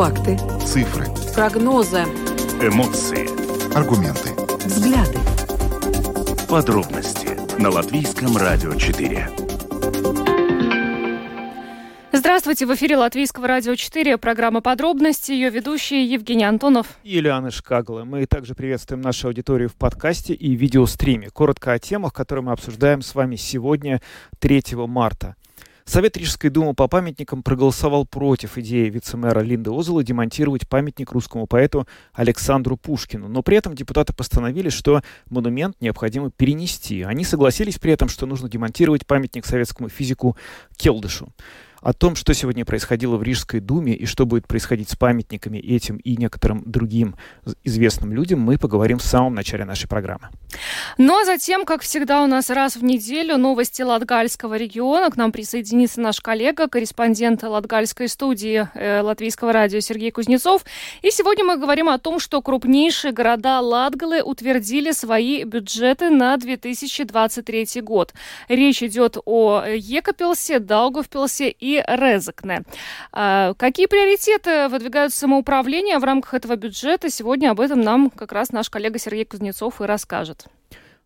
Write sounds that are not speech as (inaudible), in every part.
Факты. Цифры. Прогнозы. Эмоции. Аргументы. Взгляды. Подробности на Латвийском радио 4. Здравствуйте, в эфире Латвийского радио 4, программа «Подробности», ее ведущие Евгений Антонов и Ильяна Шкагла. Мы также приветствуем нашу аудиторию в подкасте и видеостриме. Коротко о темах, которые мы обсуждаем с вами сегодня, 3 марта. Совет Рижской думы по памятникам проголосовал против идеи вице-мэра Линды Озела демонтировать памятник русскому поэту Александру Пушкину. Но при этом депутаты постановили, что монумент необходимо перенести. Они согласились при этом, что нужно демонтировать памятник советскому физику Келдышу. О том, что сегодня происходило в Рижской думе и что будет происходить с памятниками этим и некоторым другим известным людям, мы поговорим в самом начале нашей программы. Ну а затем, как всегда, у нас раз в неделю новости Латгальского региона. К нам присоединится наш коллега, корреспондент Латгальской студии э, Латвийского радио Сергей Кузнецов. И сегодня мы говорим о том, что крупнейшие города Латгалы утвердили свои бюджеты на 2023 год. Речь идет о Екапелсе, Даугавпилсе и и Резекне. А, какие приоритеты выдвигают самоуправление в рамках этого бюджета? Сегодня об этом нам как раз наш коллега Сергей Кузнецов и расскажет.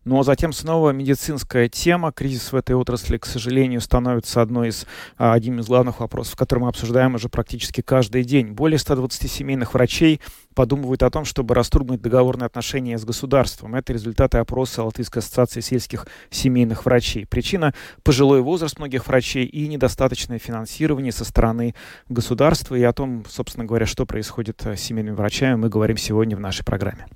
Ну а затем снова медицинская тема. Кризис в этой отрасли, к сожалению, становится одной из, а, одним из главных вопросов, который мы обсуждаем уже практически каждый день. Более 120 семейных врачей подумывают о том, чтобы расторгнуть договорные отношения с государством. Это результаты опроса Латвийской ассоциации сельских семейных врачей. Причина – пожилой возраст многих врачей и недостаточное финансирование со стороны государства. И о том, собственно говоря, что происходит с семейными врачами, мы говорим сегодня в нашей программе.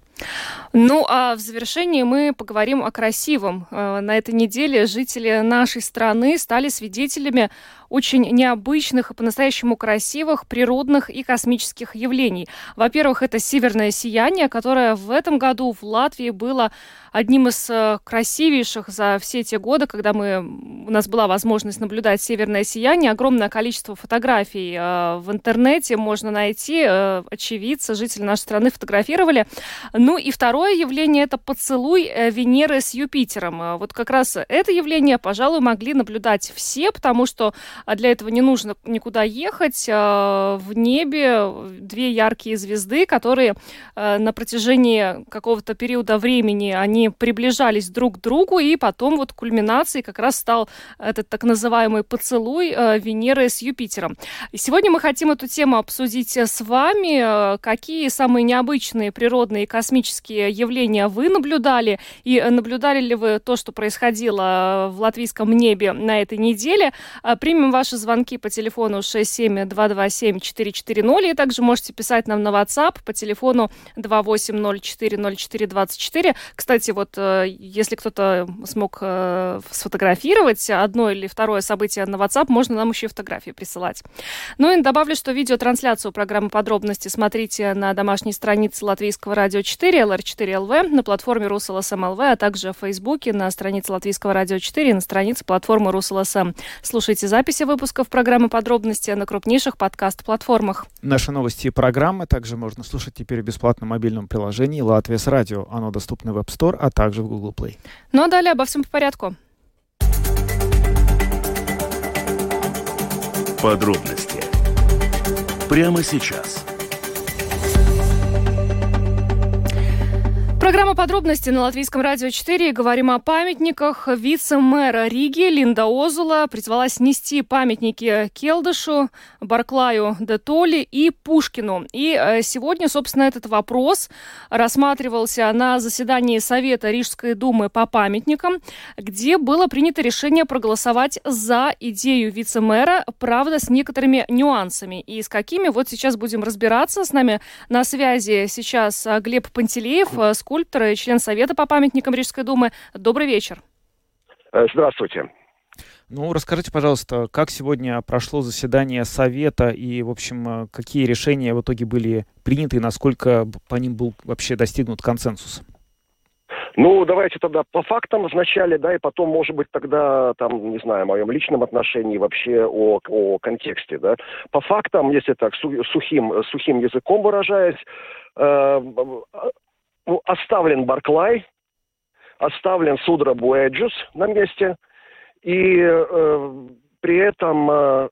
Ну, а в завершении мы поговорим о красивом. Э, на этой неделе жители нашей страны стали свидетелями очень необычных и по-настоящему красивых природных и космических явлений. Во-первых, это северное сияние, которое в этом году в Латвии было одним из э, красивейших за все те годы, когда мы, у нас была возможность наблюдать северное сияние. Огромное количество фотографий э, в интернете можно найти. Э, очевидцы, жители нашей страны фотографировали. Ну и второе явление – это поцелуй Венеры с Юпитером. Вот как раз это явление, пожалуй, могли наблюдать все, потому что для этого не нужно никуда ехать. В небе две яркие звезды, которые на протяжении какого-то периода времени они приближались друг к другу, и потом вот кульминацией как раз стал этот так называемый поцелуй э, Венеры с Юпитером. И сегодня мы хотим эту тему обсудить с вами. Какие самые необычные природные и космические явления вы наблюдали, и наблюдали ли вы то, что происходило в латвийском небе на этой неделе? Э, примем ваши звонки по телефону 67227-440, и также можете писать нам на WhatsApp по телефону 28040424. Кстати, вот э, если кто-то смог э, сфотографировать одно или второе событие на WhatsApp, можно нам еще и фотографии присылать. Ну и добавлю, что видеотрансляцию программы подробности смотрите на домашней странице Латвийского радио 4, LR4.LV, на платформе Rus.LSM.lv, а также в Фейсбуке, на странице Латвийского радио 4 и на странице платформы Rus.LSM. Слушайте записи выпусков программы подробности на крупнейших подкаст-платформах. Наши новости и программы также можно слушать теперь в бесплатном мобильном приложении «Латвия с радио». Оно доступно в App Store, а также в Google Play. Ну а далее обо всем по порядку. Подробности прямо сейчас. Программа подробности на Латвийском радио 4. Говорим о памятниках. Вице-мэра Риги Линда Озула призвала снести памятники Келдышу, Барклаю де Толли и Пушкину. И э, сегодня, собственно, этот вопрос рассматривался на заседании Совета Рижской думы по памятникам, где было принято решение проголосовать за идею вице-мэра, правда, с некоторыми нюансами. И с какими, вот сейчас будем разбираться. С нами на связи сейчас э, Глеб Пантелеев, э, скульптор скульптор и член Совета по памятникам Рижской думы. Добрый вечер. Э, здравствуйте. Ну, расскажите, пожалуйста, как сегодня прошло заседание Совета и, в общем, э, какие решения в итоге были приняты и насколько по ним был вообще достигнут консенсус? Ну, давайте тогда по фактам вначале, да, и потом, может быть, тогда, там, не знаю, о моем личном отношении, вообще о, о контексте, да. По фактам, если так, сухим, сухим языком выражаясь, э, оставлен Барклай, оставлен Судрабу Эджус на месте, и э, при этом э,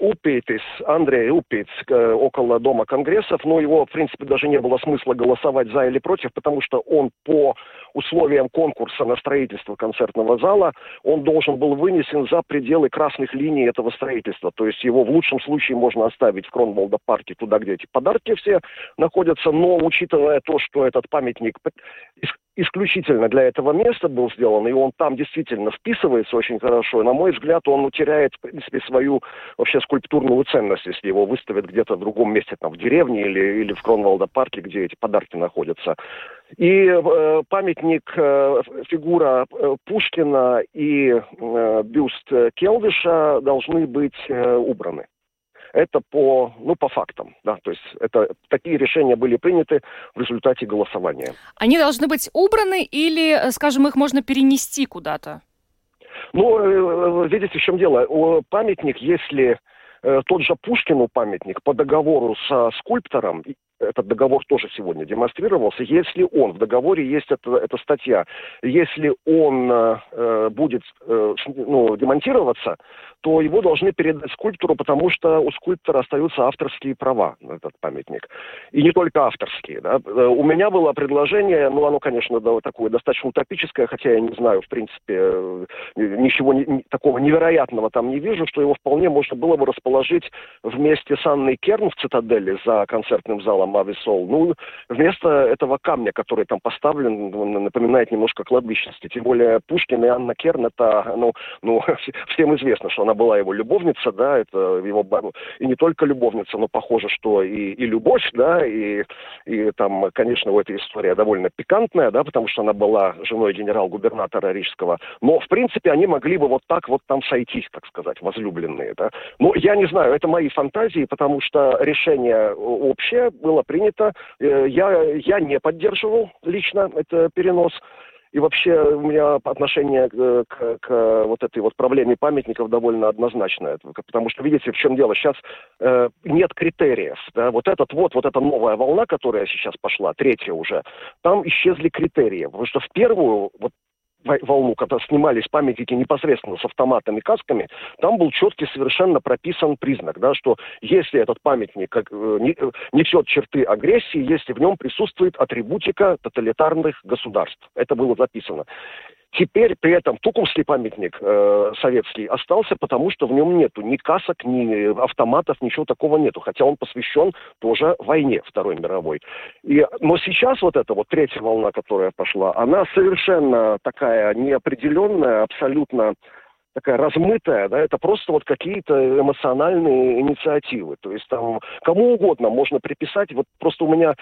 Упейтис, Андрей Упитс около Дома Конгрессов, но его, в принципе, даже не было смысла голосовать за или против, потому что он по условиям конкурса на строительство концертного зала, он должен был вынесен за пределы красных линий этого строительства. То есть его в лучшем случае можно оставить в Кронволда парке, туда, где эти подарки все находятся, но учитывая то, что этот памятник исключительно для этого места был сделан, и он там действительно вписывается очень хорошо. На мой взгляд, он утеряет, в принципе, свою вообще скульптурную ценность, если его выставят где-то в другом месте, там, в деревне или, или в Кронвалда парке, где эти подарки находятся. И э, памятник, э, фигура э, Пушкина и э, бюст Келдыша должны быть э, убраны это по, ну, по фактам, да, то есть это, такие решения были приняты в результате голосования. Они должны быть убраны или, скажем, их можно перенести куда-то? Ну, э, видите, в чем дело. Памятник, если э, тот же Пушкину памятник по договору со скульптором, этот договор тоже сегодня демонстрировался, если он, в договоре есть эта, эта статья, если он э, будет э, ну, демонтироваться, то его должны передать скульптору, потому что у скульптора остаются авторские права на этот памятник. И не только авторские. Да. Э, у меня было предложение, ну оно, конечно, да, такое достаточно утопическое, хотя я не знаю, в принципе, э, ничего не, такого невероятного там не вижу, что его вполне можно было бы расположить вместе с Анной Керн в цитадели за концертным залом Ависол. Ну, вместо этого камня, который там поставлен, напоминает немножко кладбищенский. Тем более Пушкин и Анна Керн, это, ну, ну (laughs) всем известно, что она была его любовница, да, это его, и не только любовница, но похоже, что и, и любовь, да, и, и там, конечно, у этой история довольно пикантная, да, потому что она была женой генерал-губернатора Рижского, но, в принципе, они могли бы вот так вот там сойтись, так сказать, возлюбленные, да. Но я не знаю, это мои фантазии, потому что решение общее было принято, э, я, я не поддерживал лично это перенос, и вообще у меня отношение к, к, к вот этой вот проблеме памятников довольно однозначное. Потому что, видите, в чем дело? Сейчас э, нет критериев. Да? Вот этот вот, вот эта новая волна, которая сейчас пошла, третья уже, там исчезли критерии. Потому что в первую, вот волну, когда снимались памятники непосредственно с автоматами, касками, там был четкий совершенно прописан признак, да, что если этот памятник как, э, не, э, несет черты агрессии, если в нем присутствует атрибутика тоталитарных государств. Это было записано. Теперь при этом Тукумский памятник э, советский остался, потому что в нем нету ни касок, ни автоматов, ничего такого нету. Хотя он посвящен тоже войне Второй мировой. И, но сейчас вот эта вот третья волна, которая пошла, она совершенно такая неопределенная, абсолютно такая размытая, да, это просто вот какие-то эмоциональные инициативы. То есть там кому угодно можно приписать, вот просто у меня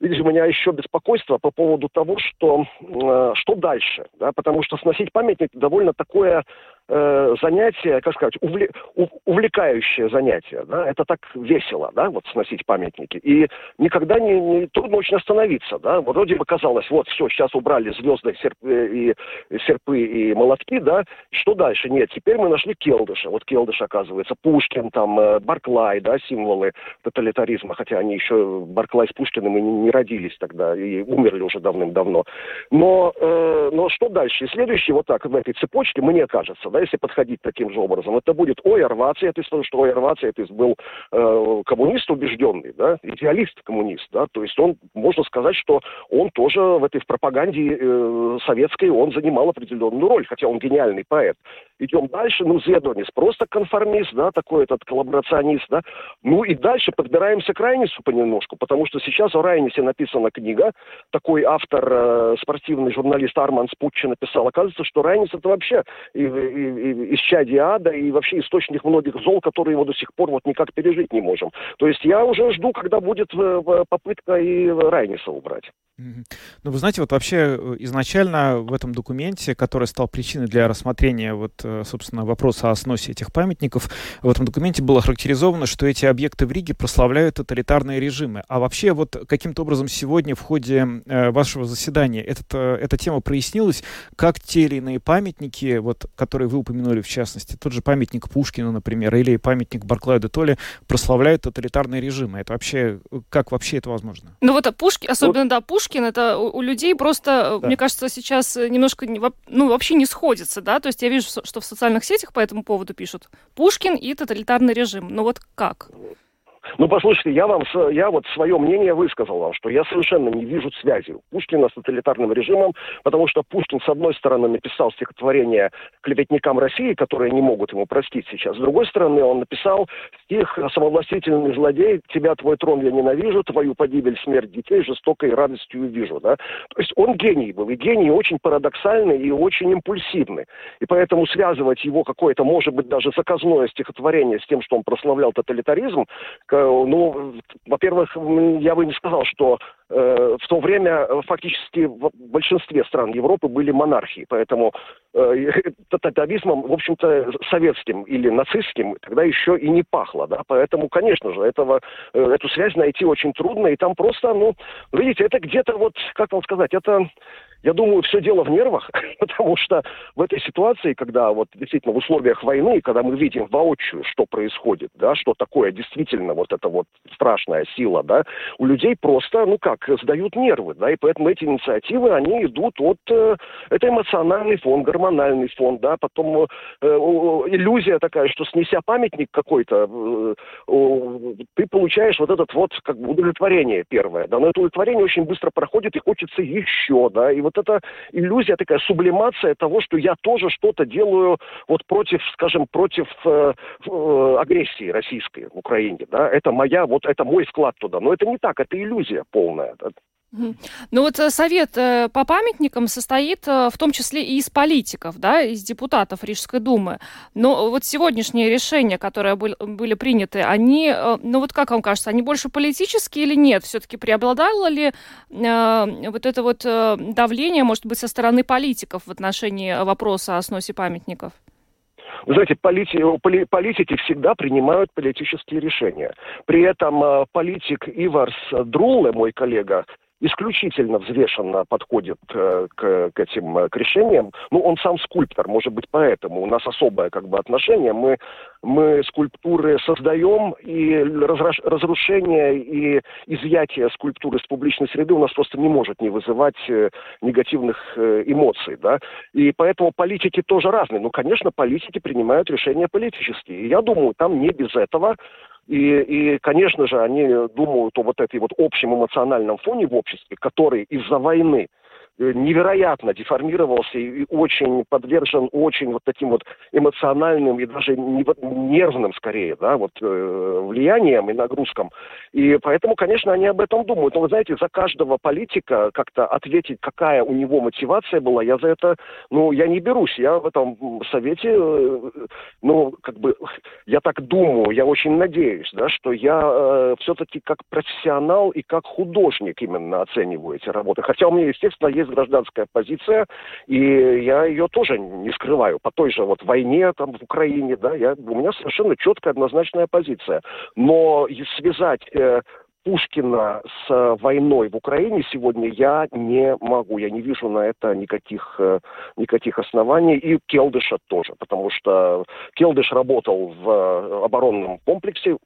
видишь, у меня еще беспокойство по поводу того, что, э, что дальше, да, потому что сносить памятник довольно такое э, занятие, как сказать, увле, увлекающее занятие, да, это так весело, да, вот сносить памятники, и никогда не, не трудно очень остановиться, да, вроде бы казалось, вот все, сейчас убрали звезды, серп, э, и серпы и молотки, да, что дальше? Нет, теперь мы нашли Келдыша, вот Келдыш, оказывается, Пушкин, там, э, Барклай, да, символы тоталитаризма, хотя они еще, Барклай с Пушкиным и не, не родились тогда, и умерли уже давным-давно, но, э, но что дальше? И следующий вот так в этой цепочке, мне кажется, да, да, если подходить таким же образом, это будет ой, Орвация, то есть, что ой, то есть был э, коммунист убежденный, да, идеалист-коммунист, да, то есть он, можно сказать, что он тоже в этой в пропаганде э, советской, он занимал определенную роль, хотя он гениальный поэт. Идем дальше, ну, Зедонис просто конформист, да, такой этот коллаборационист, да, ну и дальше подбираемся к Райнису понемножку, потому что сейчас о Райнисе написана книга, такой автор, э, спортивный журналист Арман Спутчи написал, оказывается, что Райнис это вообще и, и, и, исчадие ада и вообще источник многих зол, которые его до сих пор вот никак пережить не можем. То есть я уже жду, когда будет э, попытка и Райниса убрать. Ну, вы знаете, вот вообще э, изначально в этом документе, который стал причиной для рассмотрения вот, собственно, вопроса о сносе этих памятников, в этом документе было характеризовано, что эти объекты в Риге прославляют тоталитарные режимы. А вообще вот каким-то образом сегодня в ходе вашего заседания этот, эта тема прояснилась, как те или иные памятники, вот, которые вы упомянули в частности, тот же памятник Пушкину, например, или памятник Барклаю де Толли прославляют тоталитарные режимы. Это вообще, как вообще это возможно? Ну вот а Пушкин, особенно, вот. да, Пушкин, это у, у людей просто, да. мне кажется, сейчас немножко, ну, вообще не сходится, да, то есть я вижу, что просто в социальных сетях по этому поводу пишут. Пушкин и тоталитарный режим. Ну вот как? Ну, послушайте, я вам, я вот свое мнение высказал вам, что я совершенно не вижу связи Пушкина с тоталитарным режимом, потому что Пушкин, с одной стороны, написал стихотворение клеветникам России, которые не могут ему простить сейчас. С другой стороны, он написал стих «Самовластительный злодей, тебя, твой трон я ненавижу, твою погибель, смерть детей жестокой радостью вижу». Да? То есть он гений был, и гений очень парадоксальный и очень импульсивный. И поэтому связывать его какое-то, может быть, даже заказное стихотворение с тем, что он прославлял тоталитаризм, ну, во-первых, я бы не сказал, что э, в то время фактически в большинстве стран Европы были монархии, поэтому э, (laughs) тоталитаризмом, в общем-то, советским или нацистским тогда еще и не пахло, да, поэтому, конечно же, этого, э, эту связь найти очень трудно, и там просто, ну, видите, это где-то вот, как вам сказать, это я думаю, все дело в нервах, (laughs) потому что в этой ситуации, когда вот действительно в условиях войны, когда мы видим воочию, что происходит, да, что такое действительно вот эта вот страшная сила, да, у людей просто, ну как, сдают нервы, да, и поэтому эти инициативы, они идут от, э, это эмоциональный фон, гормональный фон, да, потом э, иллюзия такая, что снеся памятник какой-то, э, ты получаешь вот этот вот как бы удовлетворение первое, да, но это удовлетворение очень быстро проходит и хочется еще, да, и вот эта иллюзия, такая сублимация того, что я тоже что-то делаю вот против, скажем, против э, э, агрессии российской в Украине, да, это моя, вот это мой вклад туда, но это не так, это иллюзия полная. Ну вот э, совет э, по памятникам состоит э, в том числе и из политиков, да, из депутатов Рижской думы. Но вот сегодняшние решения, которые были приняты, они, ну вот как вам кажется, они больше политические или нет? Все-таки преобладало ли вот это вот давление, может быть, со стороны политиков в отношении вопроса о сносе памятников? Вы знаете, полити, политики всегда принимают политические решения. При этом политик Иварс Друлле, мой коллега, исключительно взвешенно подходит э, к, к этим э, к решениям. Ну, он сам скульптор, может быть, поэтому у нас особое как бы отношение. Мы, мы скульптуры создаем, и разруш, разрушение и изъятие скульптуры из публичной среды у нас просто не может не вызывать э, негативных эмоций, да. И поэтому политики тоже разные. Ну, конечно, политики принимают решения политические. И я думаю, там не без этого и, и, конечно же, они думают о вот этой вот общем эмоциональном фоне в обществе, который из-за войны невероятно деформировался и очень подвержен очень вот таким вот эмоциональным и даже нервным скорее, да, вот э, влиянием и нагрузкам. И поэтому, конечно, они об этом думают. Но вы знаете, за каждого политика как-то ответить, какая у него мотивация была, я за это, ну, я не берусь. Я в этом совете, э, ну, как бы, я так думаю, я очень надеюсь, да, что я э, все-таки как профессионал и как художник именно оцениваю эти работы. Хотя у меня, естественно, есть есть гражданская позиция, и я ее тоже не скрываю. По той же вот войне там в Украине, да, я, у меня совершенно четкая однозначная позиция. Но связать э, Пушкина с войной в Украине сегодня я не могу. Я не вижу на это никаких, э, никаких оснований. И Келдыша тоже, потому что Келдыш работал в э, оборонном комплексе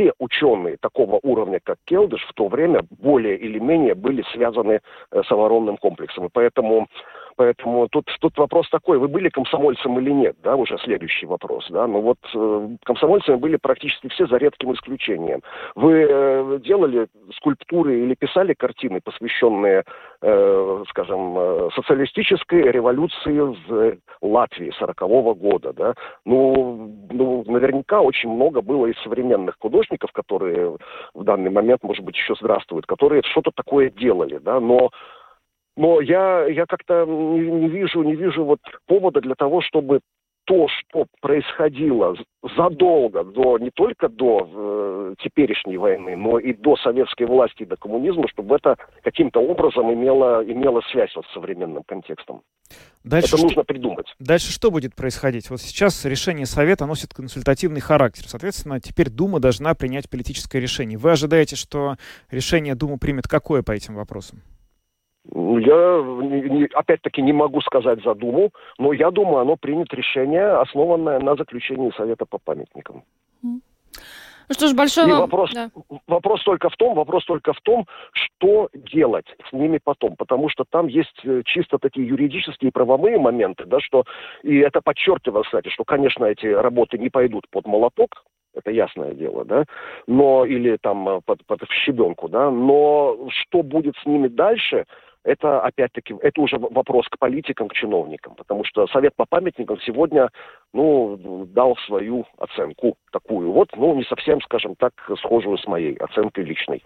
все ученые такого уровня, как Келдыш, в то время более или менее были связаны э, с оборонным комплексом. И поэтому Поэтому тут, тут вопрос такой, вы были комсомольцем или нет, да, уже следующий вопрос, да. Ну вот э, комсомольцами были практически все за редким исключением. Вы э, делали скульптуры или писали картины, посвященные, э, скажем, э, социалистической революции в Латвии 40-го года, да. Ну, ну, наверняка очень много было и современных художников, которые в данный момент, может быть, еще здравствуют, которые что-то такое делали, да, но но я, я как-то не, не вижу, не вижу вот повода для того, чтобы то, что происходило задолго до, не только до э, теперешней войны, но и до советской власти, до коммунизма, чтобы это каким-то образом имело, имело связь вот с современным контекстом. Дальше это что, нужно придумать. Дальше что будет происходить? Вот сейчас решение Совета носит консультативный характер. Соответственно, теперь Дума должна принять политическое решение. Вы ожидаете, что решение Дума примет какое по этим вопросам? Я, опять-таки, не могу сказать за Думу, но я думаю, оно примет решение, основанное на заключении Совета по памятникам. Ну что ж, большой И вам... вопрос, да. вопрос только в том, вопрос только в том, что делать с ними потом, потому что там есть э, чисто такие юридические и правовые моменты, да, что и это подчеркиваю, кстати, что, конечно, эти работы не пойдут под молоток, это ясное дело, да, но или там э, под, под щебенку, да, но что будет с ними дальше, это опять-таки, это уже вопрос к политикам, к чиновникам, потому что Совет по памятникам сегодня, ну, дал свою оценку такую вот, ну, не совсем, скажем так, схожую с моей оценкой личной.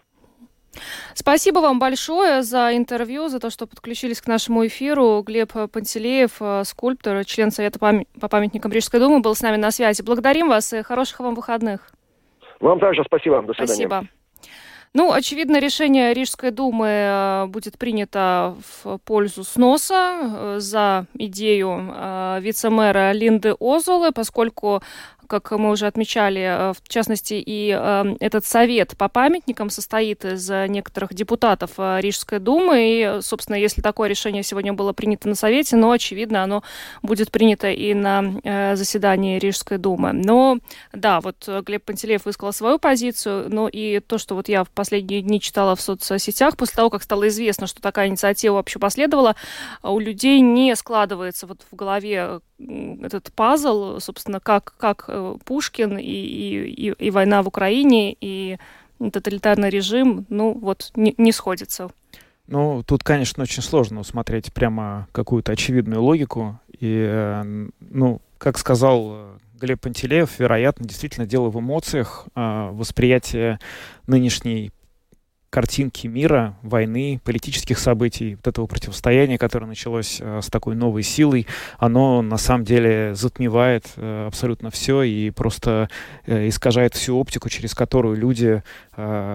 Спасибо вам большое за интервью, за то, что подключились к нашему эфиру. Глеб Пантелеев, э, скульптор, член Совета по памятникам Рижской думы, был с нами на связи. Благодарим вас и хороших вам выходных. Вам также спасибо. До свидания. Спасибо. Ну, очевидно, решение Рижской думы э, будет принято в пользу сноса э, за идею э, вице-мэра Линды Озолы, поскольку как мы уже отмечали, э, в частности, и э, этот совет по памятникам состоит из некоторых депутатов э, Рижской думы. И, собственно, если такое решение сегодня было принято на совете, но, очевидно, оно будет принято и на заседании Рижской думы. Но, да, вот Глеб Пантелеев высказал свою позицию, но и то, что вот я в последние дни читала в соцсетях, после того, как стало известно, что такая инициатива вообще последовала, у людей не складывается вот в голове этот пазл, собственно, как, как э, Пушкин и, и, и война в Украине, и тоталитарный режим, ну, вот, не, не сходится. Ну, тут, конечно, очень сложно усмотреть прямо какую-то очевидную логику. И, э, ну, как сказал э, Глеб Пантелеев, вероятно, действительно дело в эмоциях, восприятие нынешней картинки мира, войны, политических событий, вот этого противостояния, которое началось э, с такой новой силой, оно на самом деле затмевает э, абсолютно все и просто э, искажает всю оптику, через которую люди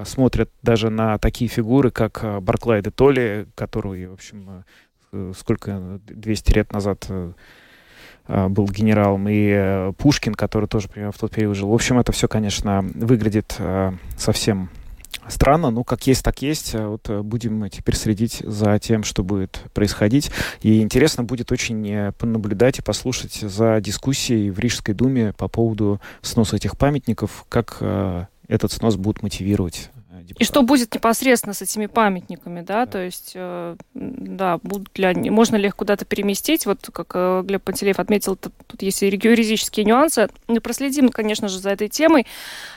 смотрят даже на такие фигуры, как Барклай де Толли, которую, в общем, сколько, 200 лет назад был генералом, и Пушкин, который тоже примерно в тот период жил. В общем, это все, конечно, выглядит совсем странно, ну, как есть, так есть. А вот э, будем теперь следить за тем, что будет происходить. И интересно будет очень э, понаблюдать и послушать за дискуссией в Рижской думе по поводу сноса этих памятников, как э, этот снос будут мотивировать депутатов. И что будет непосредственно с этими памятниками, да, да. то есть, э, да, будут ли они, можно ли их куда-то переместить, вот как э, Глеб Пантелеев отметил, тут, есть юридические нюансы. Мы проследим, конечно же, за этой темой.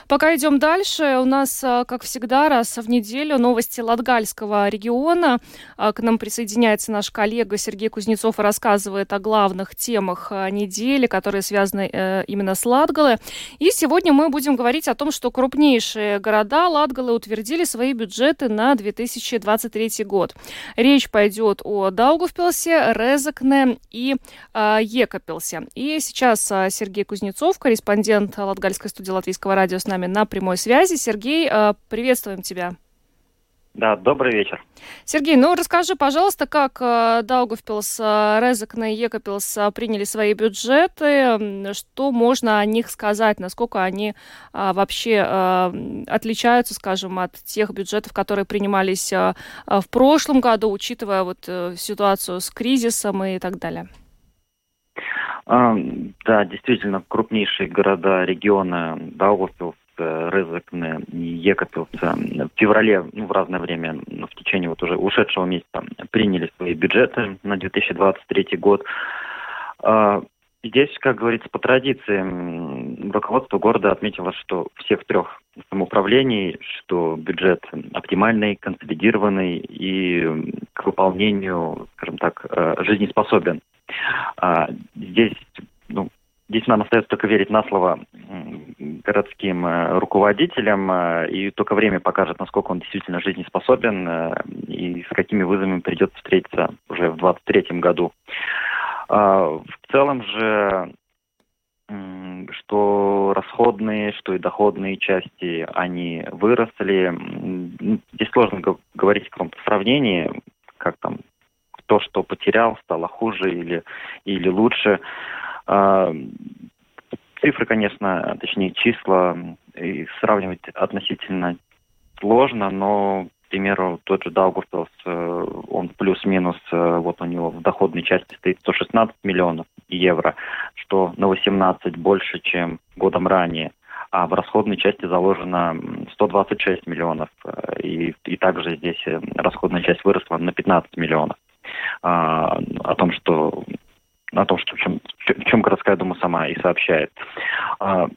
Пока идем дальше, у нас, э, как всегда, раз в неделю новости Латгальского региона. К нам присоединяется наш коллега Сергей Кузнецов и рассказывает о главных темах недели, которые связаны именно с Латгалой. И сегодня мы будем говорить о том, что крупнейшие города Латгалы утверждают утвердили свои бюджеты на 2023 год. Речь пойдет о Даугавпилсе, Резакне и э, Екапилсе. И сейчас э, Сергей Кузнецов, корреспондент Латгальской студии Латвийского радио с нами на прямой связи. Сергей, э, приветствуем тебя. Да, добрый вечер. Сергей, ну расскажи, пожалуйста, как э, Даугавпилс, э, Резекне и Екапилс э, приняли свои бюджеты, что можно о них сказать, насколько они вообще отличаются, скажем, от тех бюджетов, которые принимались в прошлом году, учитывая вот ситуацию с кризисом и так далее? Да, действительно, крупнейшие города региона Даугавпилс Рызыкны и Екатовцы в феврале, ну, в разное время, ну, в течение вот уже ушедшего месяца приняли свои бюджеты на 2023 год. А, здесь, как говорится, по традиции, руководство города отметило, что всех трех самоуправлений, что бюджет оптимальный, консолидированный и к выполнению, скажем так, э, жизнеспособен. А, здесь ну, Здесь нам остается только верить на слово городским э, руководителям, э, и только время покажет, насколько он действительно жизнеспособен э, и с какими вызовами придется встретиться уже в 2023 году. А, в целом же что расходные, что и доходные части, они выросли. Здесь сложно говорить о каком-то сравнении, как там то, что потерял, стало хуже или, или лучше. А, цифры, конечно, точнее числа и сравнивать относительно сложно, но, к примеру, тот же Даугавпилс, э, он плюс-минус, э, вот у него в доходной части стоит 116 миллионов евро, что на 18 больше, чем годом ранее. а в расходной части заложено 126 миллионов. И, и также здесь расходная часть выросла на 15 миллионов. А, о том, что о том, что в чем, в чем городская дума сама и сообщает. А,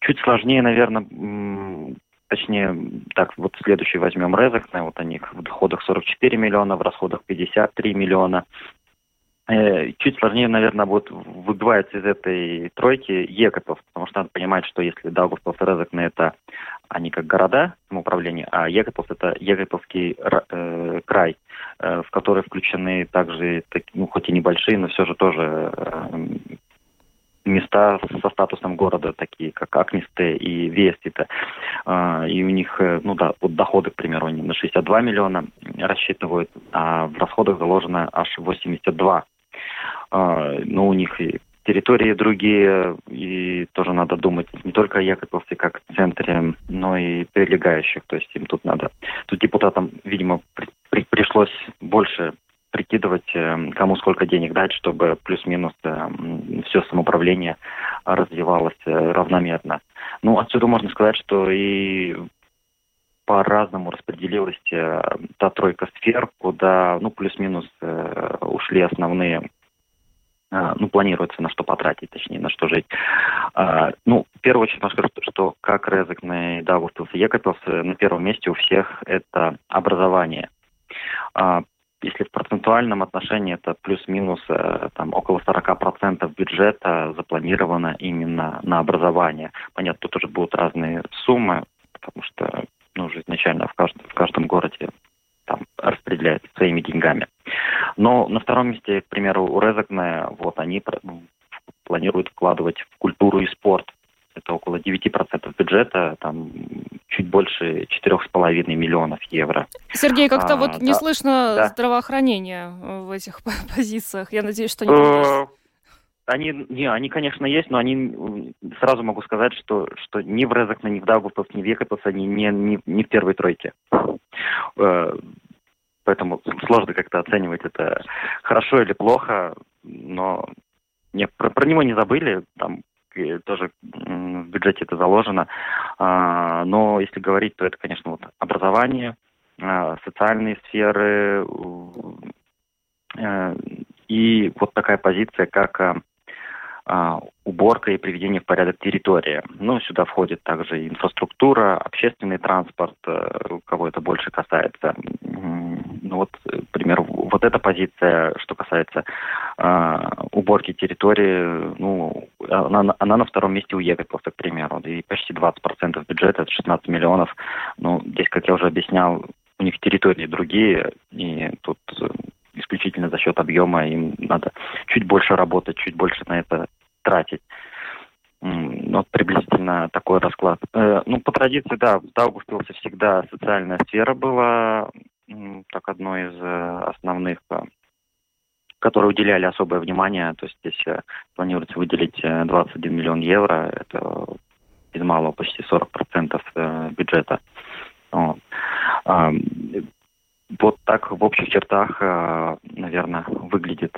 чуть сложнее, наверное, точнее, так, вот следующий возьмем Резекне, вот они в доходах 44 миллиона, в расходах 53 миллиона. Э, чуть сложнее, наверное, вот выбивается из этой тройки Екотов, потому что надо понимать, что если Даугавпилс и Резекне это они как города самоуправления, а Екотов это Екотовский э, край, э, в который включены также, так, ну, хоть и небольшие, но все же тоже э, места со статусом города, такие как Акнисте и Вестита. И у них, э, ну да, вот доходы, к примеру, они на 62 миллиона рассчитывают, а в расходах заложено аж 82. А, но у них территории другие, и тоже надо думать не только о Якобовце как центре, но и прилегающих. То есть им тут надо... Тут депутатам, видимо, при, при, пришлось больше прикидывать, э, кому сколько денег дать, чтобы плюс-минус э, все самоуправление развивалось э, равномерно. Ну, отсюда можно сказать, что и по-разному распределилась та тройка сфер, куда, ну, плюс-минус ушли основные ну, планируется на что потратить, точнее, на что жить. А, ну, в первую очередь, скажу, что как Резекне и Даугавпилс и Екапилс, на первом месте у всех это образование. А, если в процентуальном отношении это плюс-минус э, там около 40% бюджета запланировано именно на образование. Понятно, тут уже будут разные суммы, потому что ну, уже изначально в каждом, в каждом городе там распределяется своими деньгами. Но на втором месте, к примеру, у Резакне, вот они планируют вкладывать в культуру и спорт это около 9% бюджета, там чуть больше 4,5 миллионов евро. Сергей, как-то а, вот не слышно да. здравоохранения в этих (laughs) позициях. Я надеюсь, что не э, они, не, они, конечно, есть, но они сразу могу сказать, что, что ни в Резакне, ни в Даугавпилс, ни в Екатус они не, не, не в первой тройке. Э, поэтому сложно как-то оценивать это хорошо или плохо, но не, про, про него не забыли, там тоже в бюджете это заложено. А, но если говорить, то это, конечно, вот образование, а, социальные сферы э, и вот такая позиция, как а, уборка и приведение в порядок территории. Ну, сюда входит также инфраструктура, общественный транспорт, э, кого это больше касается. Ну вот, к примеру, вот эта позиция, что касается э, уборки территории, ну, она, она на втором месте у Еготловца, к примеру, и почти 20% бюджета, это 16 миллионов. Ну, здесь, как я уже объяснял, у них территории другие, и тут исключительно за счет объема им надо чуть больше работать, чуть больше на это тратить. Вот приблизительно такой расклад. Э, ну, по традиции, да, в Даугавпилсе всегда социальная сфера была так одной из э, основных, э, которые уделяли особое внимание. То есть здесь планируется выделить 21 миллион евро, это из малого почти 40% бюджета. Вот. Вот так в общих чертах, наверное, выглядит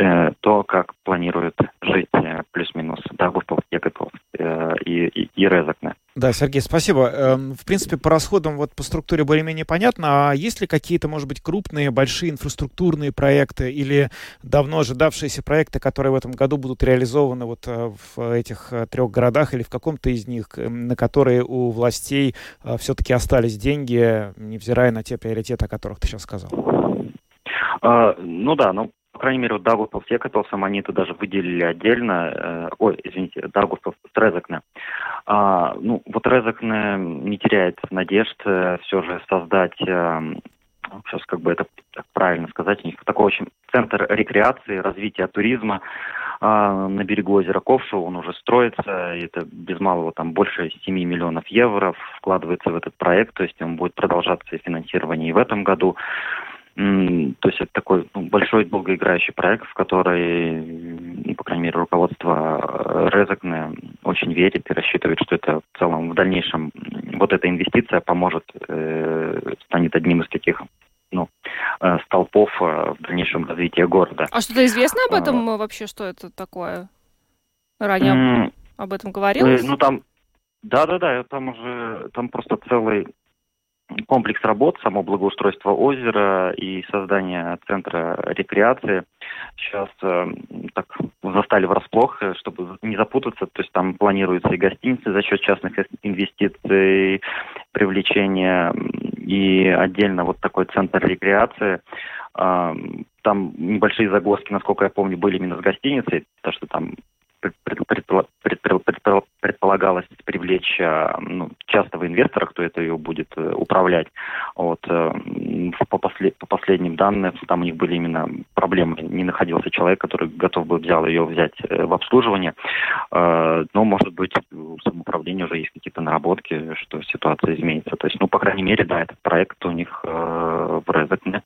Э, то, как планирует жить э, плюс-минус Дагустов, Еготов э, и, и, и Резакне. Да, Сергей, спасибо. Эм, в принципе, по расходам, вот по структуре более-менее понятно. А есть ли какие-то, может быть, крупные, большие инфраструктурные проекты или давно ожидавшиеся проекты, которые в этом году будут реализованы вот в этих трех городах или в каком-то из них, на которые у властей все-таки остались деньги, невзирая на те приоритеты, о которых ты сейчас сказал? Uh, ну да, ну крайней мере, вот Дагустов Екатовсом они это даже выделили отдельно. Э, ой, извините, Дагустов с. А, ну, вот Резекне не теряет надежд э, все же создать э, сейчас как бы это правильно сказать, у них такой очень центр рекреации, развития туризма э, на берегу озера Ковшу, он уже строится, и это без малого там больше 7 миллионов евро вкладывается в этот проект, то есть он будет продолжаться финансирование и в этом году. То есть это такой ну, большой долгоиграющий проект, в который, ну, по крайней мере, руководство э, Резакне очень верит и рассчитывает, что это в целом в дальнейшем вот эта инвестиция поможет, э, станет одним из таких ну, э, столпов э, в дальнейшем развития города. А что-то известно об этом а, вообще, что это такое? Ранее об этом говорилось? Ну там, да-да-да, там уже, там просто целый комплекс работ, само благоустройство озера и создание центра рекреации сейчас э, так застали врасплох, э, чтобы не запутаться. То есть там планируются и гостиницы за счет частных инвестиций, привлечения и отдельно вот такой центр рекреации. Э, там небольшие загвоздки, насколько я помню, были именно с гостиницей, потому что там предполагалось привлечь а, ну, частного инвестора, кто это ее будет э, управлять. Вот, э, по, послед, по последним данным, там у них были именно проблемы. Не находился человек, который готов был взял ее взять э, в обслуживание. Но, может быть, у самоуправления уже есть какие-то наработки, что ситуация изменится. То есть, ну, по крайней мере, да, этот проект у них в Резекне,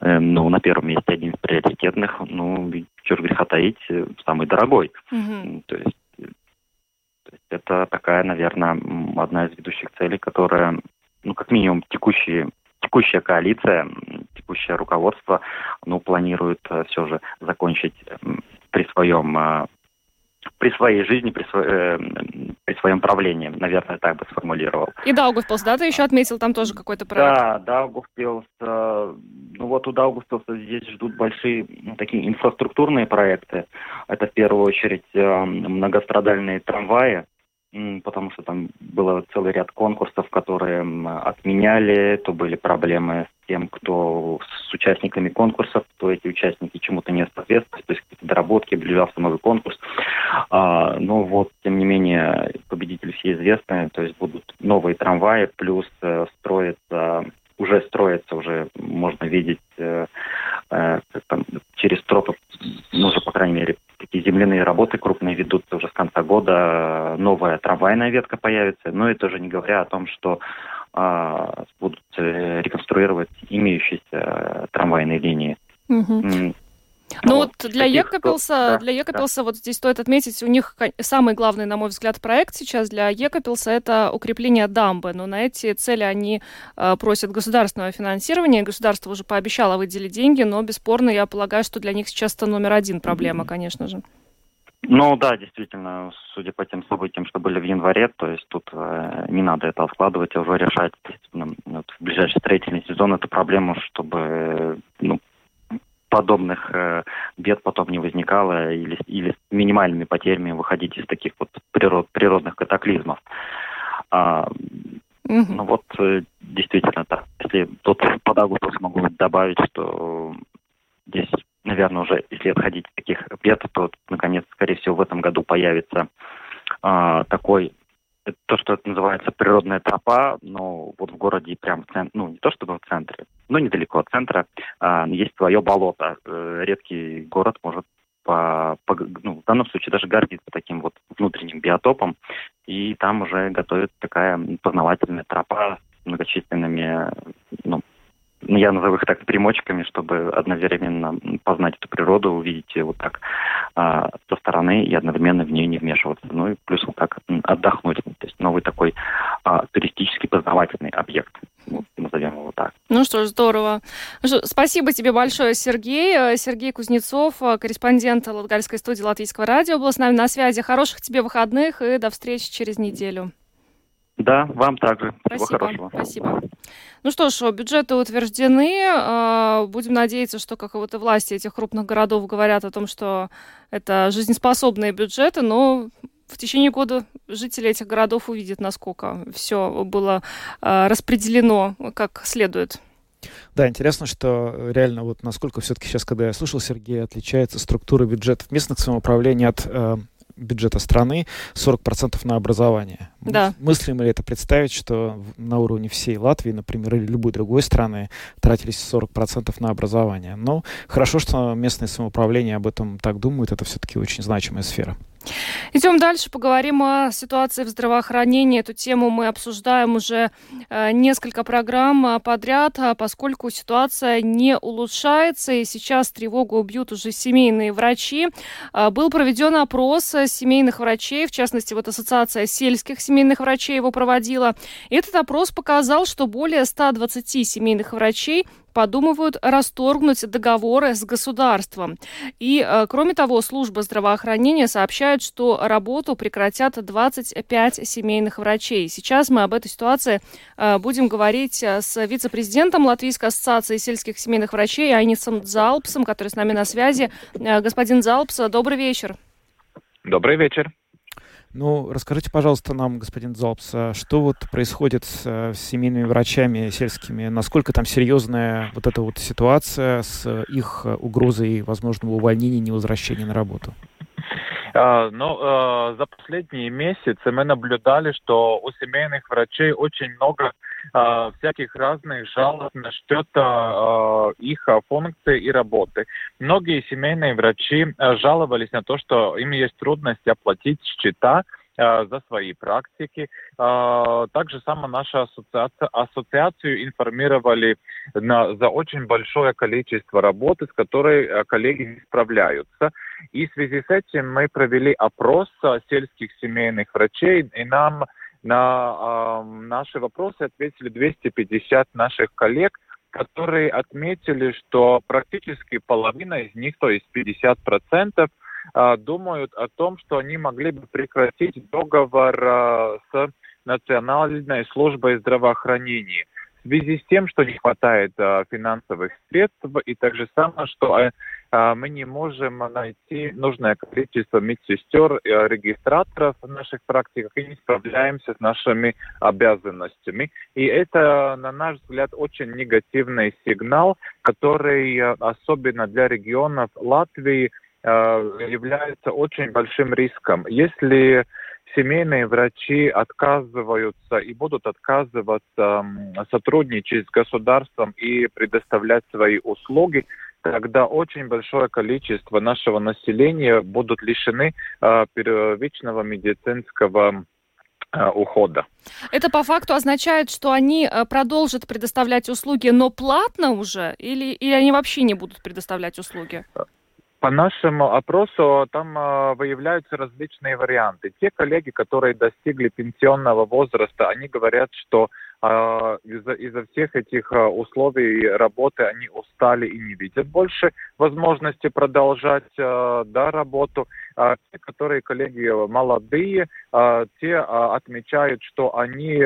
ну, на первом месте один из приоритетных. Ну, чего греха таить, самый дорогой. Mm-hmm. То есть то есть это такая, наверное, одна из ведущих целей, которая, ну, как минимум, текущие текущая коалиция, текущее руководство, ну, планирует э, все же закончить при своем э, при своей жизни, при, сво, э, при своем правлении, наверное, так бы сформулировал. И Даугавпилс, да, ты еще отметил там тоже какой-то проект? Да, Даугавпилс, э, ну вот у Даугавпилса здесь ждут большие ну, такие инфраструктурные проекты. Это в первую очередь э, многострадальные трамваи, потому что там был целый ряд конкурсов, которые отменяли, то были проблемы с тем, кто с участниками конкурсов, то эти участники чему-то не соответствуют, то есть какие-то доработки, ближался новый конкурс. А, но вот, тем не менее, победители все известны, то есть будут новые трамваи, плюс э, строится уже строится, уже можно видеть э, э, там, через тропы, ну, уже, по крайней мере, такие земляные работы крупные ведутся уже с конца года. Новая трамвайная ветка появится. Но это уже не говоря о том, что э, будут реконструировать имеющиеся э, трамвайные линии. Угу. Ну вот, вот для Екапилса, да, для Екапилса да. вот здесь стоит отметить, у них самый главный, на мой взгляд, проект сейчас для Екапилса это укрепление дамбы. Но на эти цели они э, просят государственного финансирования. Государство уже пообещало выделить деньги, но бесспорно, я полагаю, что для них сейчас это номер один проблема, mm-hmm. конечно же. Ну да, действительно, судя по тем событиям, что были в январе, то есть тут э, не надо это откладывать, а уже решать вот, в ближайший строительный сезон эту проблему, чтобы ну, подобных э, бед потом не возникало или, или с минимальными потерями выходить из таких вот природ, природных катаклизмов. А, mm Ну вот э, действительно так. Если тут под август могу добавить, что здесь, наверное, уже если отходить от таких бед, то наконец, скорее всего, в этом году появится а, такой то, что это называется природная тропа, но вот в городе прям в центре, ну не то чтобы в центре, но недалеко от центра, а, есть свое болото. Э, редкий город может по, по, ну, в данном случае даже гордиться таким вот внутренним биотопом, и там уже готовят такая познавательная тропа с многочисленными ну, я назову их так примочками, чтобы одновременно познать эту природу, увидеть ее вот так а, со стороны и одновременно в нее не вмешиваться. Ну и плюс вот так отдохнуть. То есть новый такой а, туристический познавательный объект. Вот, назовем его так. Ну что ж, здорово. Ну что, спасибо тебе большое, Сергей. Сергей Кузнецов, корреспондент Латгальской студии Латвийского радио, был с нами на связи. Хороших тебе выходных и до встречи через неделю. Да, вам также. Спасибо, Всего хорошего. Спасибо. Ну что ж, бюджеты утверждены. А, будем надеяться, что как вот и власти этих крупных городов говорят о том, что это жизнеспособные бюджеты, но в течение года жители этих городов увидят, насколько все было а, распределено как следует. Да, интересно, что реально вот насколько все-таки сейчас, когда я слушал Сергея, отличается структура бюджетов местных самоуправлений от э, бюджета страны 40% на образование. Да. Мыслимо ли это представить, что на уровне всей Латвии, например, или любой другой страны тратились 40% на образование? Но хорошо, что местное самоуправление об этом так думают, это все-таки очень значимая сфера. Идем дальше, поговорим о ситуации в здравоохранении. Эту тему мы обсуждаем уже э, несколько программ э, подряд, а поскольку ситуация не улучшается, и сейчас тревогу убьют уже семейные врачи. Э, был проведен опрос семейных врачей, в частности, вот Ассоциация сельских семейных врачей его проводила. Этот опрос показал, что более 120 семейных врачей подумывают расторгнуть договоры с государством. И, э, кроме того, служба здравоохранения сообщает, что работу прекратят 25 семейных врачей. Сейчас мы об этой ситуации э, будем говорить э, с вице-президентом Латвийской ассоциации сельских семейных врачей Айнисом Залпсом, который с нами на связи. Господин Залпс, добрый вечер. Добрый вечер. Ну, расскажите, пожалуйста, нам, господин Залпс, а что вот происходит с, с семейными врачами сельскими? Насколько там серьезная вот эта вот ситуация с их угрозой возможного увольнения невозвращения на работу? Uh, ну, uh, за последние месяцы мы наблюдали, что у семейных врачей очень много uh, всяких разных жалоб насчет их функции и работы. Многие семейные врачи жаловались на то, что им есть трудности оплатить счета, за свои практики. Также сама наша ассоциация, ассоциацию информировали на, за очень большое количество работы, с которой коллеги не справляются. И в связи с этим мы провели опрос сельских семейных врачей, и нам на э, наши вопросы ответили 250 наших коллег, которые отметили, что практически половина из них, то есть 50 процентов, э, думают о том, что они могли бы прекратить договор э, с Национальной службой здравоохранения. В связи с тем, что не хватает э, финансовых средств, и также самое, что э, мы не можем найти нужное количество медсестер, и регистраторов в наших практиках и не справляемся с нашими обязанностями. И это, на наш взгляд, очень негативный сигнал, который особенно для регионов Латвии является очень большим риском. Если семейные врачи отказываются и будут отказываться сотрудничать с государством и предоставлять свои услуги, тогда очень большое количество нашего населения будут лишены э, первичного медицинского э, ухода. Это по факту означает, что они э, продолжат предоставлять услуги, но платно уже, или, или они вообще не будут предоставлять услуги? По нашему опросу там э, выявляются различные варианты. Те коллеги, которые достигли пенсионного возраста, они говорят, что из-за, из всех этих э, условий работы они устали и не видят больше возможности продолжать э, да, работу. А те, которые коллеги молодые, те отмечают, что они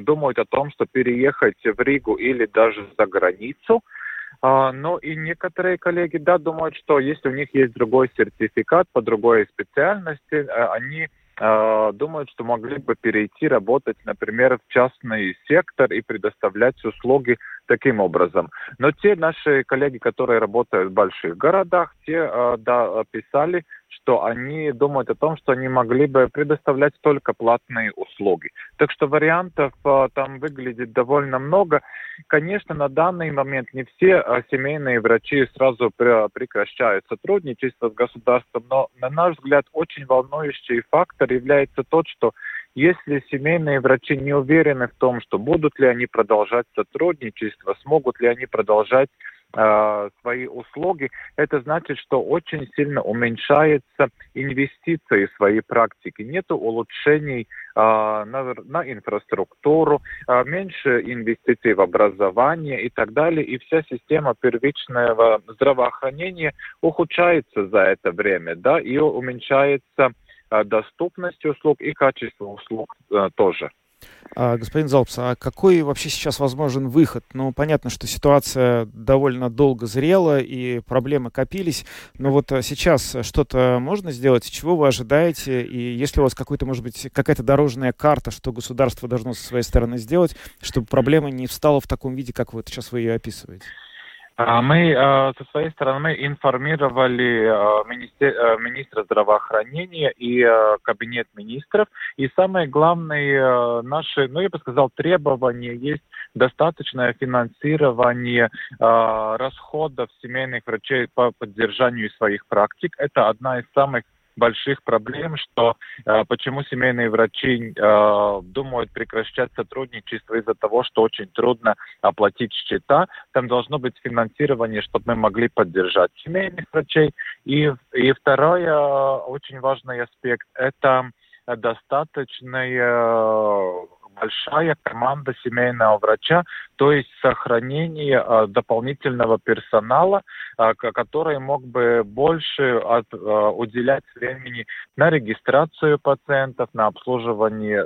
думают о том, что переехать в Ригу или даже за границу – а, но и некоторые коллеги, да, думают, что если у них есть другой сертификат по другой специальности, они думают, что могли бы перейти работать, например, в частный сектор и предоставлять услуги таким образом. Но те наши коллеги, которые работают в больших городах, те, э, да, писали, что они думают о том, что они могли бы предоставлять только платные услуги. Так что вариантов э, там выглядит довольно много. Конечно, на данный момент не все э, семейные врачи сразу прекращают сотрудничество с государством, но, на наш взгляд, очень волнующий фактор является тот, что если семейные врачи не уверены в том, что будут ли они продолжать сотрудничество, смогут ли они продолжать свои услуги, это значит, что очень сильно уменьшается инвестиции в свои практики. Нет улучшений э, на, на инфраструктуру, э, меньше инвестиций в образование и так далее. И вся система первичного здравоохранения ухудшается за это время, да, и уменьшается Э, доступность услуг и качество услуг э, тоже. А, господин Залпс, а какой вообще сейчас возможен выход? Ну, понятно, что ситуация довольно долго зрела и проблемы копились, но вот э, сейчас что-то можно сделать? Чего вы ожидаете? И если у вас какой-то, может быть, какая-то дорожная карта, что государство должно со своей стороны сделать, чтобы проблема не встала в таком виде, как вот сейчас вы ее описываете? А, мы со своей стороны информировали министра здравоохранения и кабинет министров. И самое главное, наши, ну я бы сказал, требования есть достаточное финансирование расходов семейных врачей по поддержанию своих практик. Это одна из самых больших проблем, что э, почему семейные врачи э, думают прекращать сотрудничество из-за того, что очень трудно оплатить счета. Там должно быть финансирование, чтобы мы могли поддержать семейных врачей. И, и второй э, очень важный аспект – это достаточное большая команда семейного врача, то есть сохранение э, дополнительного персонала, э, который мог бы больше от, э, уделять времени на регистрацию пациентов, на обслуживание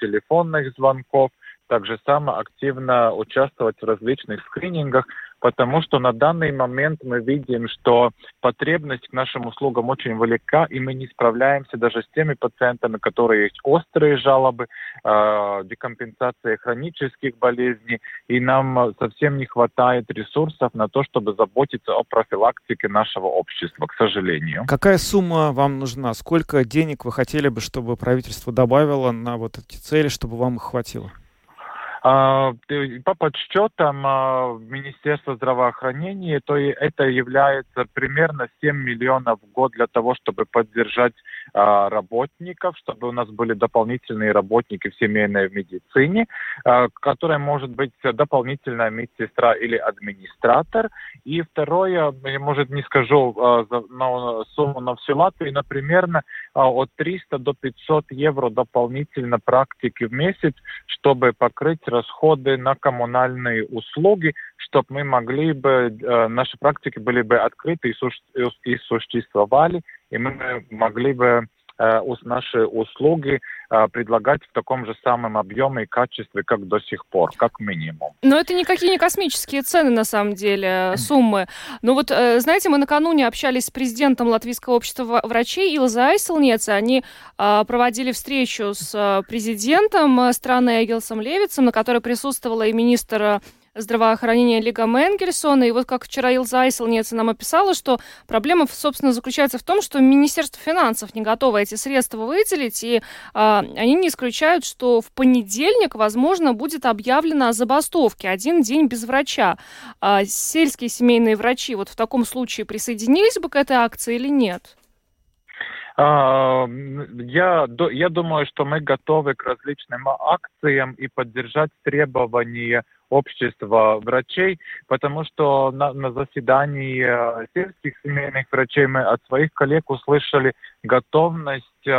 телефонных звонков, также само активно участвовать в различных скринингах, потому что на данный момент мы видим, что потребность к нашим услугам очень велика, и мы не справляемся даже с теми пациентами, которые есть острые жалобы, э, декомпенсация хронических болезней, и нам совсем не хватает ресурсов на то, чтобы заботиться о профилактике нашего общества, к сожалению. Какая сумма вам нужна? Сколько денег вы хотели бы, чтобы правительство добавило на вот эти цели, чтобы вам их хватило? А, по подсчетам а, Министерства здравоохранения, то это является примерно 7 миллионов в год для того, чтобы поддержать а, работников, чтобы у нас были дополнительные работники в семейной медицине, которая может быть дополнительная медсестра или администратор. И второе, я, может, не скажу на сумму на всю Латвию, но примерно от 300 до 500 евро дополнительно практики в месяц, чтобы покрыть расходы на коммунальные услуги, чтобы мы могли бы, э, наши практики были бы открыты и, су- и существовали, и мы могли бы наши услуги э, предлагать в таком же самом объеме и качестве, как до сих пор, как минимум. Но это никакие не космические цены, на самом деле, э, суммы. Но вот, знаете, мы накануне общались с президентом Латвийского общества врачей Илза Айселнец. Они проводили встречу с президентом страны Эгилсом Левицем, на которой присутствовала и министр здравоохранения Лига Менгельсона. И вот как вчера Илза Айселнец нам описала, что проблема, собственно, заключается в том, что Министерство финансов не готово эти средства выделить, и а, они не исключают, что в понедельник, возможно, будет объявлено о забастовке. Один день без врача. А, сельские семейные врачи вот в таком случае присоединились бы к этой акции или нет? А, я, я думаю, что мы готовы к различным акциям и поддержать требования общества врачей, потому что на, на заседании э, сельских семейных врачей мы от своих коллег услышали готовность э,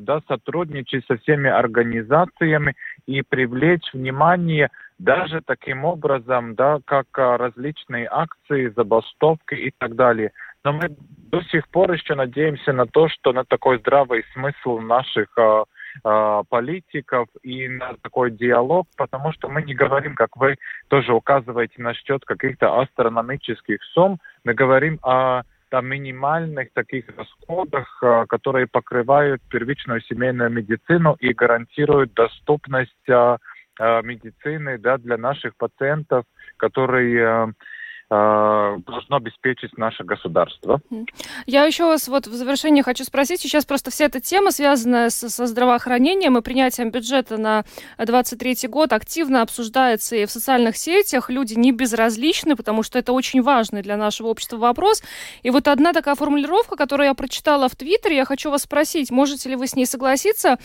да, сотрудничать со всеми организациями и привлечь внимание даже таким образом, да, как э, различные акции, забастовки и так далее. Но мы до сих пор еще надеемся на то, что на такой здравый смысл наших э, э, политиков и на такой диалог, потому что мы не говорим, как вы тоже указываете насчет каких-то астрономических сумм, мы говорим о там, минимальных таких расходах, э, которые покрывают первичную семейную медицину и гарантируют доступность медицины да, для наших пациентов, которые должно обеспечить наше государство. Я еще вас вот в завершение хочу спросить. Сейчас просто вся эта тема, связанная с, со здравоохранением и принятием бюджета на 2023 год, активно обсуждается и в социальных сетях. Люди не безразличны, потому что это очень важный для нашего общества вопрос. И вот одна такая формулировка, которую я прочитала в Твиттере, я хочу вас спросить, можете ли вы с ней согласиться?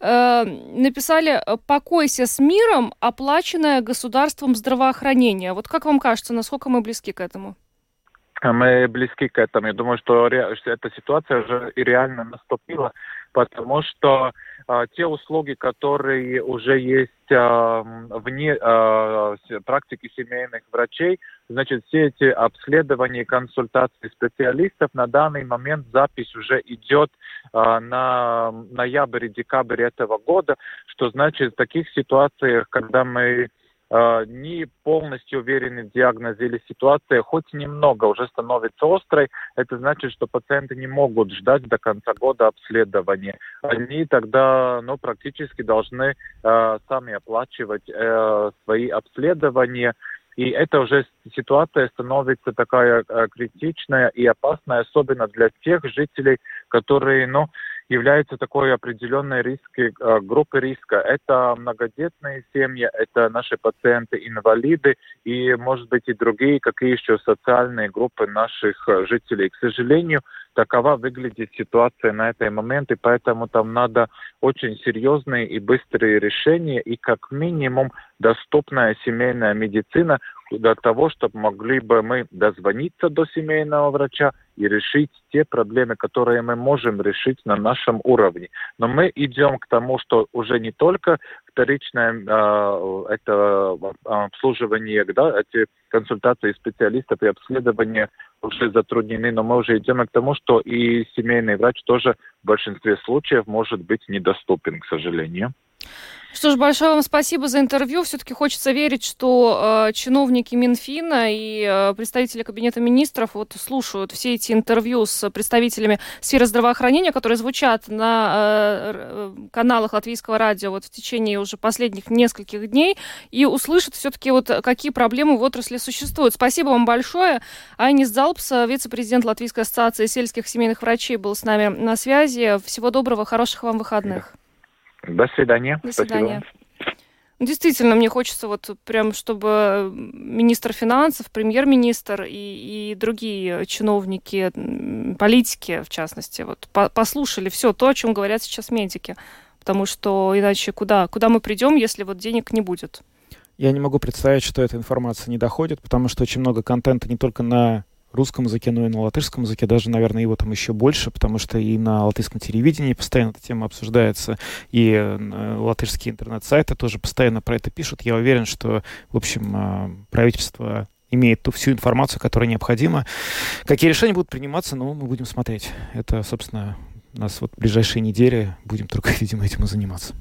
Э, написали «Покойся с миром, оплаченное государством здравоохранение». Вот как вам кажется, насколько мы близки к этому? Мы близки к этому. Я думаю, что эта ситуация уже и реально наступила, потому что э, те услуги, которые уже есть э, вне э, практики семейных врачей, значит, все эти обследования, консультации специалистов, на данный момент запись уже идет э, на ноябрь-декабрь этого года, что значит в таких ситуациях, когда мы не полностью уверены в диагнозе или ситуация хоть немного уже становится острой, это значит, что пациенты не могут ждать до конца года обследования. Они тогда ну, практически должны э, сами оплачивать э, свои обследования. И это уже ситуация становится такая э, критичная и опасная, особенно для тех жителей, которые, ну, являются такой определенной риски, э, группы риска. Это многодетные семьи, это наши пациенты-инвалиды и, может быть, и другие, какие еще социальные группы наших э, жителей. К сожалению, такова выглядит ситуация на этот момент, и поэтому там надо очень серьезные и быстрые решения, и как минимум доступная семейная медицина для того, чтобы могли бы мы дозвониться до семейного врача и решить те проблемы, которые мы можем решить на нашем уровне. Но мы идем к тому, что уже не только вторичное э, это обслуживание, да, эти консультации специалистов и обследования уже затруднены, но мы уже идем к тому, что и семейный врач тоже в большинстве случаев может быть недоступен, к сожалению. Что ж, большое вам спасибо за интервью. Все-таки хочется верить, что э, чиновники Минфина и э, представители Кабинета министров вот слушают все эти интервью с представителями сферы здравоохранения, которые звучат на э, э каналах Латвийского радио вот в течение уже последних нескольких дней и услышат все-таки вот какие проблемы в отрасли существуют. Спасибо вам большое. Айнис Залпс, вице-президент Латвийской ассоциации сельских семейных врачей, был с нами на связи. Всего доброго, хороших вам выходных. До свидания. До свидания. Спасибо. Действительно, мне хочется вот прям, чтобы министр финансов, премьер-министр и, и другие чиновники, политики, в частности, вот по послушали все то, о чем говорят сейчас медики. Потому что иначе куда, куда мы придем, если вот денег не будет? Я не могу представить, что эта информация не доходит, потому что очень много контента не только на русском языке, но и на латышском языке, даже, наверное, его там еще больше, потому что и на латышском телевидении постоянно эта тема обсуждается, и э, латышские интернет-сайты тоже постоянно про это пишут. Я уверен, что, в общем, э, правительство имеет ту всю информацию, которая необходима. Какие решения будут приниматься, ну, мы будем смотреть. Это, собственно, нас вот в ближайшие недели будем только, (laughs) видимо, этим и заниматься.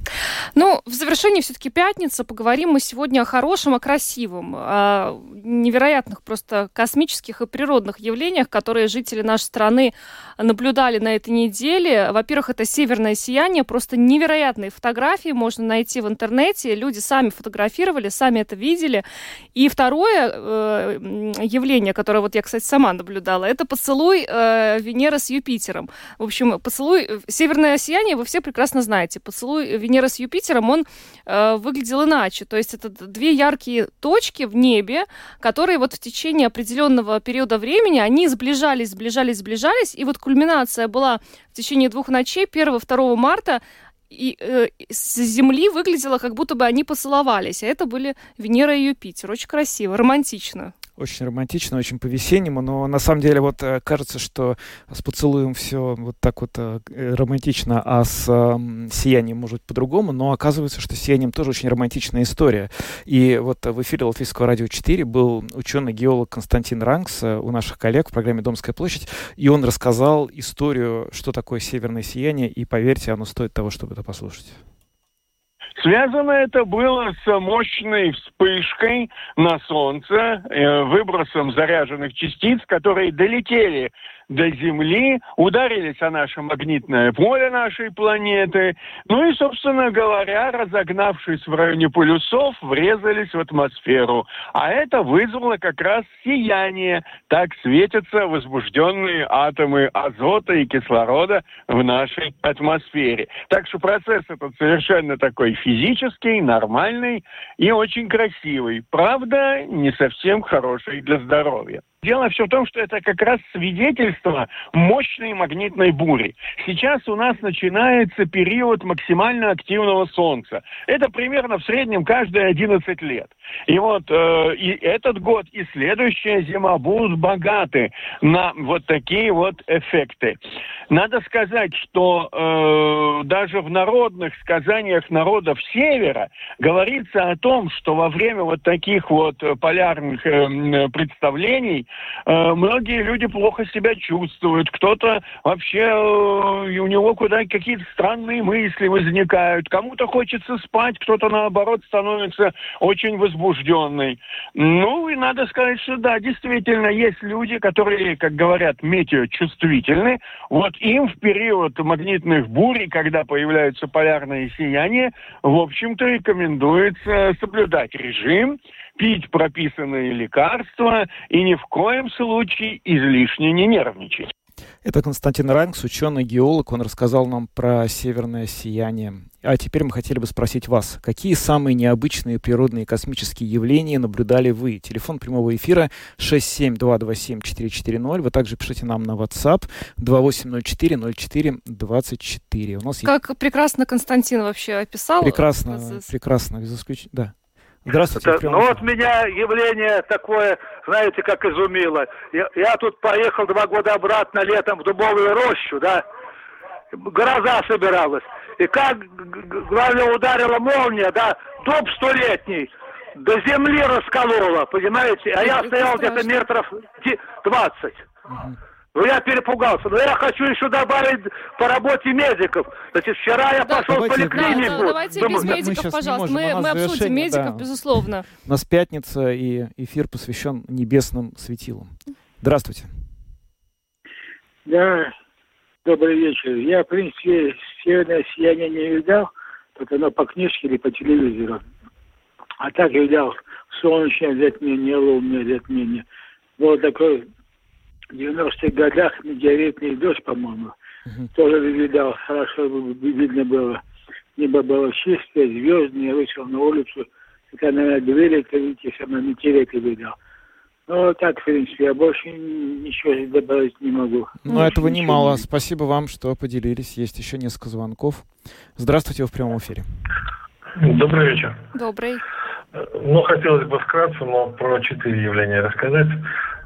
Ну, в завершении все-таки пятница. Поговорим мы сегодня о хорошем, о красивом, о невероятных просто космических и природных явлениях, которые жители нашей страны наблюдали на этой неделе. Во-первых, это северное сияние, просто невероятные фотографии можно найти в интернете. Люди сами фотографировали, сами это видели. И второе э, явление, которое вот я, кстати, сама наблюдала, это поцелуй э, Венеры с Юпитером. В общем, поцелуй поцелуй, э, северное сияние вы все прекрасно знаете. Поцелуй Венеры с Юпитером, он э, выглядел иначе. То есть это две яркие точки в небе, которые вот в течение определенного периода времени, они сближались, сближались, сближались. И вот кульминация была в течение двух ночей, 1-2 марта, и э, с Земли выглядело, как будто бы они поцеловались. А это были Венера и Юпитер. Очень красиво, романтично. Очень романтично, очень по-весеннему, но на самом деле вот э, кажется, что с поцелуем все вот так вот э, романтично, а с э, сиянием может по-другому, но оказывается, что с сиянием тоже очень романтичная история. И вот в эфире Латвийского радио 4 был ученый-геолог Константин Ранкс у наших коллег в программе «Домская площадь», и он рассказал историю, что такое северное сияние, и поверьте, оно стоит того, чтобы это послушать. Связано это было с мощной вспышкой на Солнце, э, выбросом заряженных частиц, которые долетели до Земли, ударились о наше магнитное поле нашей планеты, ну и, собственно говоря, разогнавшись в районе полюсов, врезались в атмосферу. А это вызвало как раз сияние. Так светятся возбужденные атомы азота и кислорода в нашей атмосфере. Так что процесс этот совершенно такой физический, нормальный и очень красивый. Правда, не совсем хороший для здоровья. Дело все в том, что это как раз свидетельство мощной магнитной бури. Сейчас у нас начинается период максимально активного Солнца. Это примерно в среднем каждые 11 лет. И вот э, и этот год, и следующая зима будут богаты на вот такие вот эффекты. Надо сказать, что э, даже в народных сказаниях народов Севера говорится о том, что во время вот таких вот полярных э, представлений многие люди плохо себя чувствуют, кто-то вообще, э, у него куда какие-то странные мысли возникают, кому-то хочется спать, кто-то наоборот становится очень возбужденный. Ну и надо сказать, что да, действительно, есть люди, которые, как говорят, метеочувствительны. Вот им в период магнитных бурь, когда появляются полярные сияния, в общем-то рекомендуется соблюдать режим, пить прописанные лекарства и ни в коем случае излишне не нервничать. Это Константин Ранкс, ученый-геолог. Он рассказал нам про северное сияние. А теперь мы хотели бы спросить вас, какие самые необычные природные космические явления наблюдали вы? Телефон прямого эфира 67227-440. Вы также пишите нам на WhatsApp 2804-04-24. У нас как есть... прекрасно Константин вообще описал. Прекрасно, прекрасно, без исключения. Да. Здравствуйте. Это, ну вот меня явление такое, знаете, как изумило. Я, я тут поехал два года обратно летом в Дубовую рощу, да, гроза собиралась. И как, главное, ударила молния, да, дуб столетний, до земли расколола, понимаете? А я стоял где-то метров 20. Ну, я перепугался. Но я хочу еще добавить по работе медиков. Значит, вчера я да, пошел давайте, в поликлинику. Да, давайте Думаю, без медиков, мы пожалуйста. Мы, мы обсудим медиков, да. безусловно. У нас пятница, и эфир посвящен небесным светилам. Здравствуйте. Да, добрый вечер. Я, в принципе, северное сияние не видал, только оно по книжке или по телевизору. А так видал солнечное затмение, лунное затмение. Был такой в 90-х годах метеоритный дождь, по-моему, угу. тоже видал, хорошо видно было. Небо было чистое, звездное, я вышел на улицу, когда на двери, видите, сам метеориты видел. Ну, так, в принципе, я больше ничего добавить не могу. Ну, ну этого немало. Не... Спасибо вам, что поделились. Есть еще несколько звонков. Здравствуйте, вы в прямом эфире. Добрый вечер. Добрый. Ну, хотелось бы вкратце, но про четыре явления рассказать.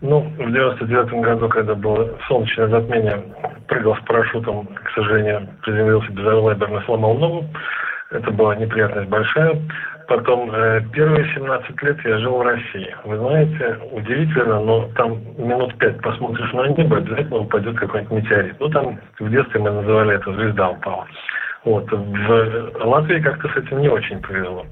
Ну, в 99 году, когда было солнечное затмение, прыгал с парашютом, к сожалению, приземлился безалаберно, сломал ногу. Это была неприятность большая. Потом э, первые 17 лет я жил в России. Вы знаете, удивительно, но там минут пять посмотришь на небо, обязательно упадет какой-нибудь метеорит. Ну, там в детстве мы называли это «звезда упала». Вот. В Латвии как-то с этим не очень повезло.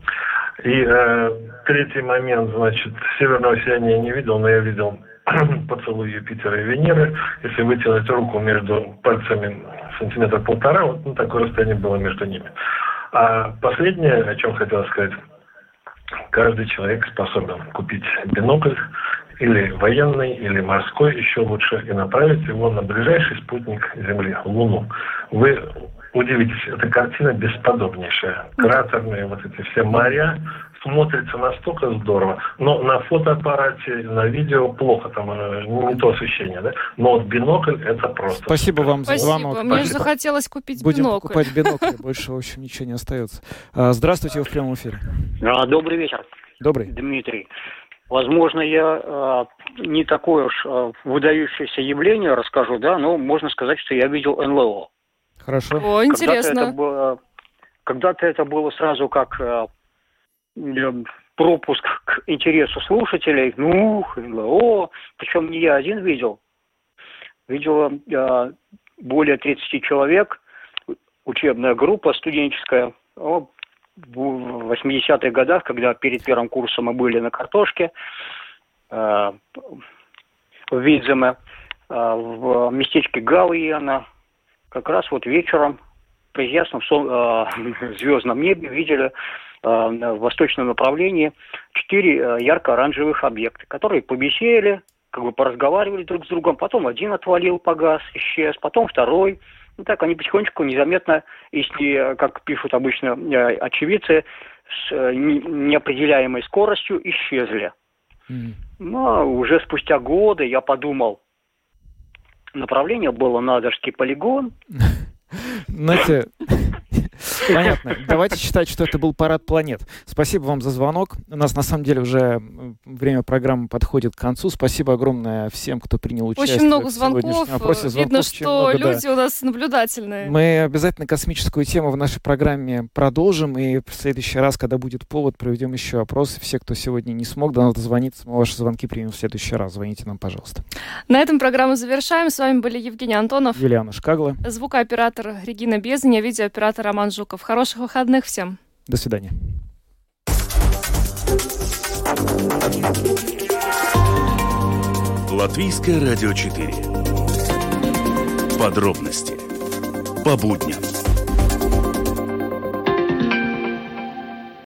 И э, третий момент, значит, северного сияния я не видел, но я видел (clears throat) поцелуй Юпитера и Венеры. Если вытянуть руку между пальцами сантиметра полтора, вот ну, такое расстояние было между ними. А последнее, о чем хотел сказать, каждый человек способен купить бинокль или военный, или морской, еще лучше, и направить его на ближайший спутник Земли, Луну. Вы удивитесь, эта картина бесподобнейшая. Кратерные вот эти все моря, смотрится настолько здорово, но на фотоаппарате, на видео плохо, там э, не то освещение, да? Но вот бинокль это просто. Спасибо вам за звонок. Спасибо. Мне Спасибо. захотелось купить Будем бинокль. покупать бинокль, (laughs) больше, в общем, ничего не остается. А, здравствуйте, вы в прямом эфире. А, добрый вечер. Добрый. Дмитрий. Возможно, я э, не такое уж э, выдающееся явление расскажу, да, но можно сказать, что я видел НЛО. Хорошо. О, интересно. Когда-то это было, когда-то это было сразу как э, пропуск к интересу слушателей. Ну, НЛО, причем не я один видел. Видела э, более 30 человек, учебная группа студенческая. О, в 80-х годах, когда перед первым курсом мы были на картошке э, в Видземе, э, в местечке Галиена, как раз вот вечером при ясном сол, э, (laughs) звездном небе видели э, в восточном направлении четыре э, ярко-оранжевых объекта, которые побесели, как бы поразговаривали друг с другом, потом один отвалил, погас, исчез, потом второй. Ну так они потихонечку незаметно, если, как пишут обычно э, очевидцы, с э, неопределяемой скоростью исчезли. Mm. Но уже спустя годы я подумал, направление было на Адажский полигон. (laughs) Знаете, (laughs) Понятно. Давайте считать, что это был парад планет. Спасибо вам за звонок. У нас на самом деле уже время программы подходит к концу. Спасибо огромное всем, кто принял участие. Очень много звонков. Опросе. Видно, что много, люди да. у нас наблюдательные. Мы обязательно космическую тему в нашей программе продолжим. И в следующий раз, когда будет повод, проведем еще опросы. Все, кто сегодня не смог до нас дозвониться, мы ваши звонки примем в следующий раз. Звоните нам, пожалуйста. На этом программу завершаем. С вами были Евгений Антонов. Юлиана Шкагла. Звукооператор Регина Безня, видеооператор Роман Жуков. Хороших выходных всем. До свидания. Латвийское радио 4. Подробности по будням.